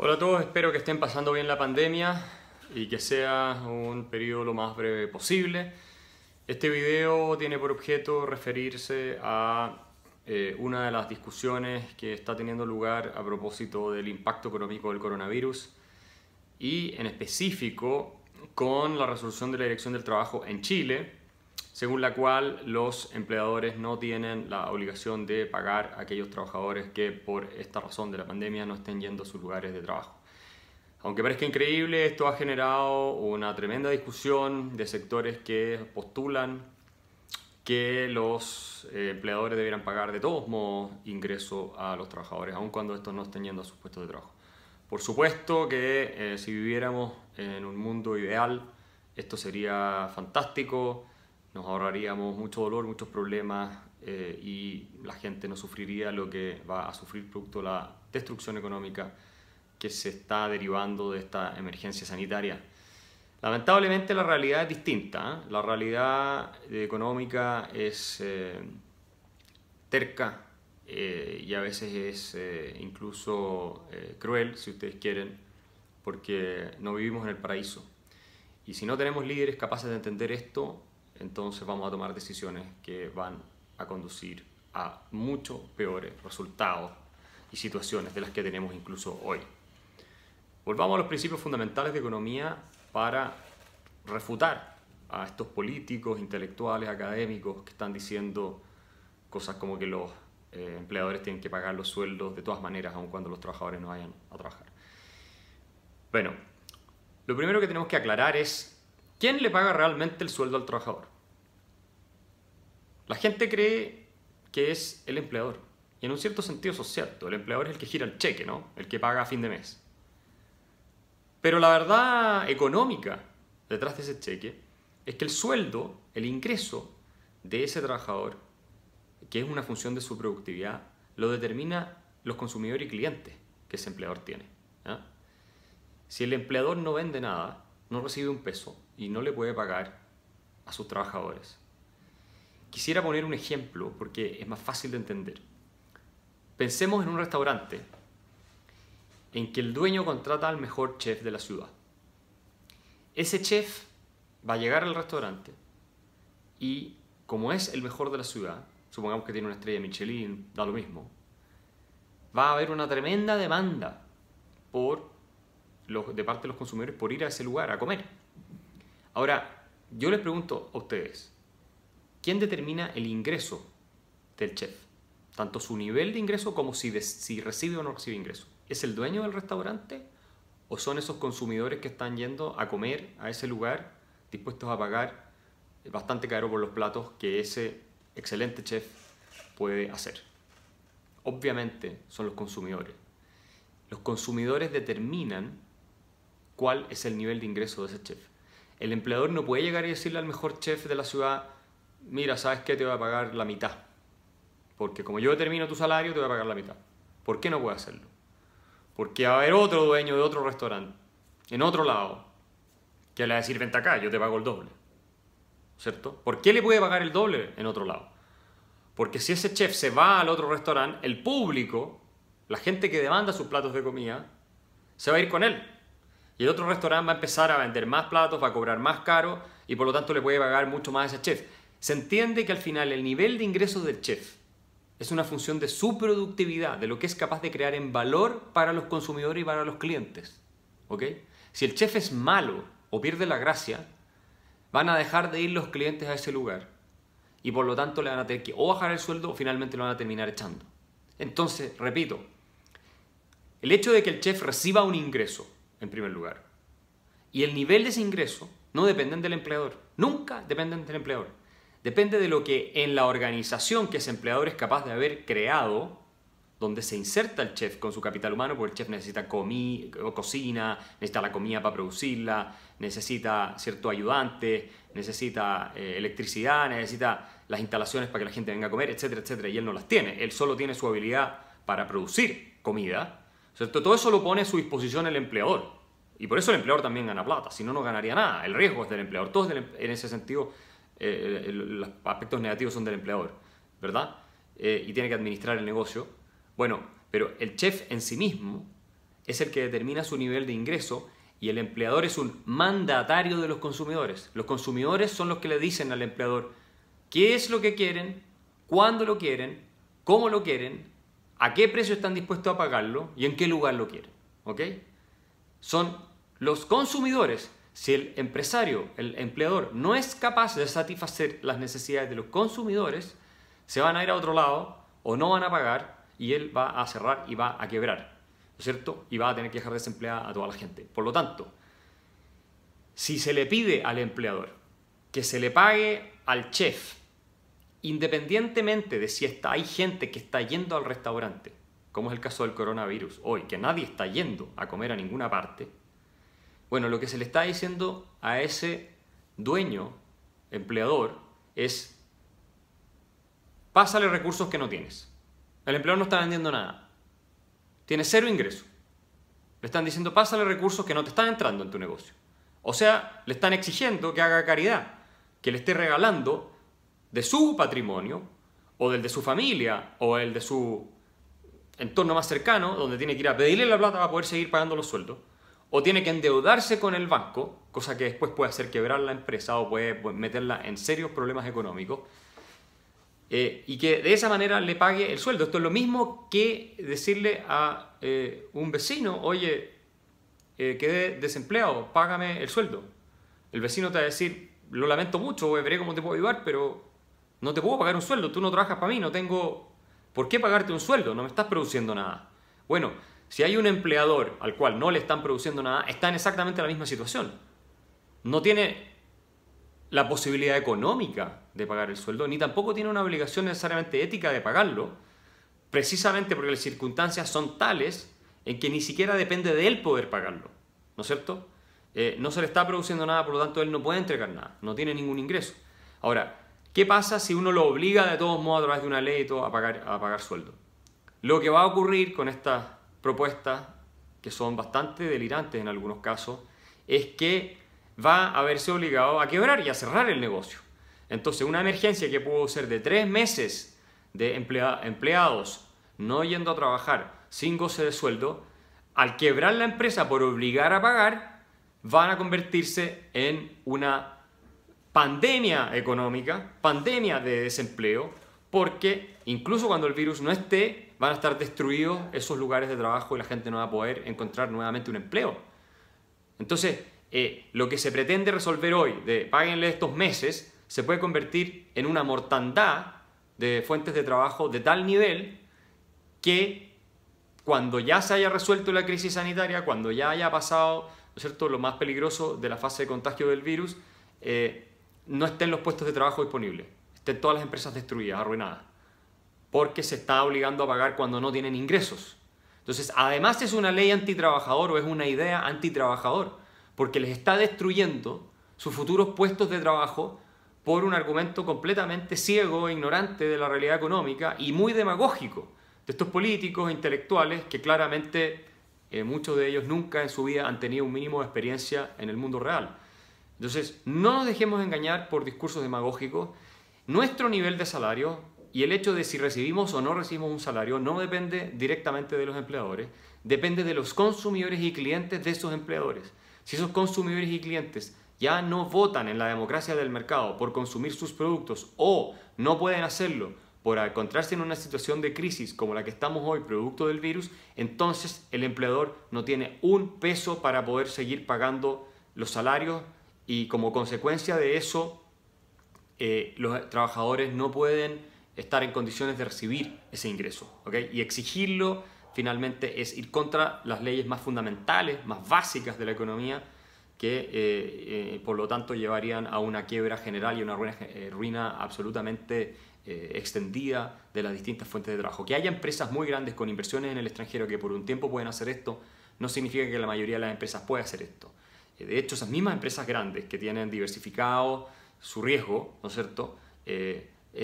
Hola a todos, espero que estén pasando bien la pandemia y que sea un periodo lo más breve posible. Este video tiene por objeto referirse a eh, una de las discusiones que está teniendo lugar a propósito del impacto económico del coronavirus y en específico con la resolución de la Dirección del Trabajo en Chile, según la cual los empleadores no tienen la obligación de pagar a aquellos trabajadores que por esta razón de la pandemia no estén yendo a sus lugares de trabajo. Aunque parezca increíble, esto ha generado una tremenda discusión de sectores que postulan que los eh, empleadores debieran pagar de todos modos ingreso a los trabajadores, aun cuando estos no estén yendo a sus puestos de trabajo. Por supuesto que eh, si viviéramos en un mundo ideal, esto sería fantástico, nos ahorraríamos mucho dolor, muchos problemas eh, y la gente no sufriría lo que va a sufrir producto de la destrucción económica que se está derivando de esta emergencia sanitaria. Lamentablemente la realidad es distinta. ¿eh? La realidad económica es eh, terca y a veces es incluso cruel, si ustedes quieren, porque no vivimos en el paraíso. Y si no tenemos líderes capaces de entender esto, entonces vamos a tomar decisiones que van a conducir a mucho peores resultados y situaciones de las que tenemos incluso hoy. Volvamos a los principios fundamentales de economía para refutar a estos políticos, intelectuales, académicos que están diciendo cosas como que los eh, empleadores tienen que pagar los sueldos de todas maneras, aun cuando los trabajadores no vayan a trabajar. Bueno, lo primero que tenemos que aclarar es ¿Quién le paga realmente el sueldo al trabajador? La gente cree que es el empleador. Y en un cierto sentido eso es cierto. El empleador es el que gira el cheque, ¿no? El que paga a fin de mes. Pero la verdad económica detrás de ese cheque es que el sueldo, el ingreso de ese trabajador, que es una función de su productividad, lo determina los consumidores y clientes que ese empleador tiene. Si el empleador no vende nada, no recibe un peso, y no le puede pagar a sus trabajadores. Quisiera poner un ejemplo porque es más fácil de entender. Pensemos en un restaurante en que el dueño contrata al mejor chef de la ciudad. Ese chef va a llegar al restaurante y como es el mejor de la ciudad, supongamos que tiene una estrella Michelin, da lo mismo, va a haber una tremenda demanda por de parte de los consumidores por ir a ese lugar a comer. Ahora, yo les pregunto a ustedes, ¿quién determina el ingreso del chef? Tanto su nivel de ingreso como si, si recibe o no recibe ingreso. ¿Es el dueño del restaurante o son esos consumidores que están yendo a comer a ese lugar dispuestos a pagar bastante caro por los platos que ese excelente chef puede hacer? Obviamente son los consumidores. Los consumidores determinan cuál es el nivel de ingreso de ese chef. El empleador no puede llegar y decirle al mejor chef de la ciudad, mira, ¿sabes qué? Te voy a pagar la mitad. Porque como yo determino tu salario, te voy a pagar la mitad. ¿Por qué no puede hacerlo? Porque va a haber otro dueño de otro restaurante, en otro lado, que le va a decir, vente acá, yo te pago el doble. ¿Cierto? ¿Por qué le puede pagar el doble en otro lado? Porque si ese chef se va al otro restaurante, el público, la gente que demanda sus platos de comida, se va a ir con él. Y el otro restaurante va a empezar a vender más platos, va a cobrar más caro y por lo tanto le puede pagar mucho más a ese chef. Se entiende que al final el nivel de ingresos del chef es una función de su productividad, de lo que es capaz de crear en valor para los consumidores y para los clientes. ¿Ok? Si el chef es malo o pierde la gracia, van a dejar de ir los clientes a ese lugar y por lo tanto le van a tener que o bajar el sueldo o finalmente lo van a terminar echando. Entonces, repito, el hecho de que el chef reciba un ingreso en primer lugar. Y el nivel de ese ingreso no depende del empleador, nunca dependen del empleador. Depende de lo que en la organización que ese empleador es capaz de haber creado, donde se inserta el chef con su capital humano, porque el chef necesita cocina, necesita la comida para producirla, necesita cierto ayudante, necesita eh, electricidad, necesita las instalaciones para que la gente venga a comer, etcétera, etcétera, y él no las tiene. Él solo tiene su habilidad para producir comida todo eso lo pone a su disposición el empleador. Y por eso el empleador también gana plata, si no, no ganaría nada. El riesgo es del empleador. Todos em, en ese sentido, eh, los aspectos negativos son del empleador, ¿verdad? Eh, y tiene que administrar el negocio. Bueno, pero el chef en sí mismo es el que determina su nivel de ingreso y el empleador es un mandatario de los consumidores. Los consumidores son los que le dicen al empleador qué es lo que quieren, cuándo lo quieren, cómo lo quieren, a qué precio están dispuestos a pagarlo y en qué lugar lo quieren. ¿Ok? Son los consumidores. Si el empresario, el empleador, no es capaz de satisfacer las necesidades de los consumidores, se van a ir a otro lado o no van a pagar y él va a cerrar y va a quebrar. ¿no es cierto? Y va a tener que dejar desempleada a toda la gente. Por lo tanto, si se le pide al empleador que se le pague al chef, independientemente de si está, hay gente que está yendo al restaurante, como es el caso del coronavirus hoy, que nadie está yendo a comer a ninguna parte, bueno, lo que se le está diciendo a ese dueño, empleador, es pásale recursos que no tienes. El empleador no está vendiendo nada tiene cero ingreso. Le están diciendo, pásale recursos que no te están entrando en tu negocio. O sea, le están exigiendo que haga caridad, que le esté regalando de su patrimonio, o del de su familia, o el de su entorno más cercano, donde tiene que ir a pedirle la plata para poder seguir pagando los sueldos, o tiene que endeudarse con el banco, cosa que después puede hacer quebrar la empresa o puede meterla en serios problemas económicos, eh, y que de esa manera le pague el sueldo. Esto es lo mismo que decirle a eh, un vecino, oye, eh, quedé desempleado, págame el sueldo. El vecino te va a decir, lo lamento mucho, veré cómo te puedo ayudar, pero no te puedo pagar un sueldo, tú no trabajas para mí, no tengo por qué pagarte un sueldo, no me estás produciendo nada. Bueno, si hay un empleador al cual no le están produciendo nada, está en exactamente la misma situación. No tiene la posibilidad económica de pagar el sueldo, ni tampoco tiene una obligación necesariamente ética de pagarlo, precisamente porque las circunstancias son tales en que ni siquiera depende de él poder pagarlo, ¿no es cierto? Eh, no se le está produciendo nada, por lo tanto él no puede entregar nada, no tiene ningún ingreso. Ahora, ¿qué pasa si uno lo obliga de todos modos a través de una ley a pagar, sueldo? Lo que va a ocurrir con estas propuestas, que son bastante delirantes en algunos casos, es que va a verse obligado a quebrar y a cerrar el negocio. Entonces, una emergencia que pudo ser de tres meses de empleados no yendo a trabajar sin goce de sueldo, al quebrar la empresa por obligar a pagar, van a convertirse en una pandemia económica, pandemia de desempleo, porque incluso cuando el virus no esté, van a estar destruidos esos lugares de trabajo y la gente no va a poder encontrar nuevamente un empleo. Entonces, eh, lo que se pretende resolver hoy, de páguenle estos meses, se puede convertir en una mortandad de fuentes de trabajo de tal nivel que cuando ya se haya resuelto la crisis sanitaria, cuando ya haya pasado ¿no cierto? lo más peligroso de la fase de contagio del virus, eh, no estén los puestos de trabajo disponibles, estén todas las empresas destruidas, arruinadas, porque se está obligando a pagar cuando no tienen ingresos. Entonces, además es una ley antitrabajador o es una idea antitrabajador porque les está destruyendo sus futuros puestos de trabajo por un argumento completamente ciego, ignorante de la realidad económica y muy demagógico de estos políticos e intelectuales que claramente eh, muchos de ellos nunca en su vida han tenido un mínimo de experiencia en el mundo real. Entonces, no nos dejemos engañar por discursos demagógicos. Nuestro nivel de salario y el hecho de si recibimos o no recibimos un salario no depende directamente de los empleadores, depende de los consumidores y clientes de esos empleadores. Si esos consumidores y clientes ya no votan en la democracia del mercado por consumir sus productos o no pueden hacerlo por encontrarse en una situación de crisis como la que estamos hoy producto del virus, entonces el empleador no tiene un peso para poder seguir pagando los salarios y como consecuencia de eso eh, los trabajadores no pueden estar en condiciones de recibir ese ingreso. Y exigirlo finalmente es ir contra las leyes más fundamentales, más básicas de la economía, que eh, eh, por lo tanto llevarían a una quiebra general y una ruina, ruina absolutamente extendida de las distintas fuentes de trabajo. Que haya empresas muy grandes con inversiones en el extranjero que por un tiempo pueden hacer esto, no significa que la mayoría de las empresas pueda hacer esto. De hecho, esas mismas empresas grandes que tienen diversificado su riesgo, ¿no es cierto?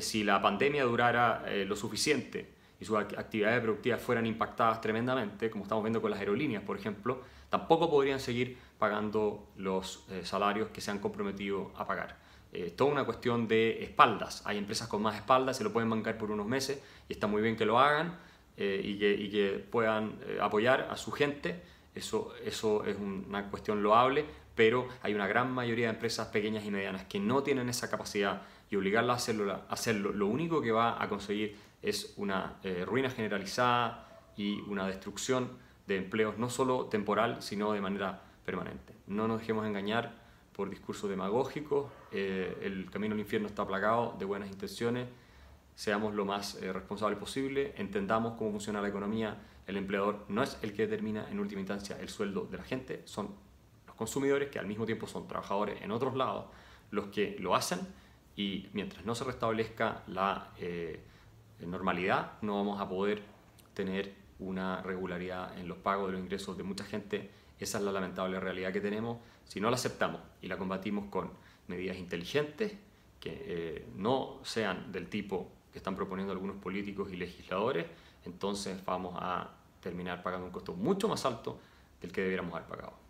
si la pandemia durara lo suficiente, y sus actividades productivas fueran impactadas tremendamente, como estamos viendo con las aerolíneas, por ejemplo, tampoco podrían seguir pagando los eh, salarios que se han comprometido a pagar. Eh, toda una cuestión de espaldas. Hay empresas con más espaldas, se lo pueden bancar por unos meses y está muy bien que lo hagan, eh, y, que, puedan eh, apoyar a su gente. Eso, eso es una cuestión loable, pero hay una gran mayoría de empresas pequeñas y medianas que no tienen esa capacidad y obligarlas a hacerlo, a hacerlo lo único que va a conseguir es una eh, ruina generalizada y una destrucción de empleos no solo temporal, sino de manera permanente. No nos dejemos engañar por discursos demagógicos, el camino al infierno está plagado de buenas intenciones, seamos lo más eh, responsables posible, entendamos cómo funciona la economía, el empleador no es el que determina en última instancia el sueldo de la gente, son los consumidores que al mismo tiempo son trabajadores en otros lados los que lo hacen y mientras no se restablezca la eh, normalidad no vamos a poder tener una regularidad en los pagos de los ingresos de mucha gente. Esa es la lamentable realidad que tenemos. Si no la aceptamos y la combatimos con medidas inteligentes, que eh, no sean del tipo que están proponiendo algunos políticos y legisladores, entonces vamos a terminar pagando un costo mucho más alto del que debiéramos haber pagado.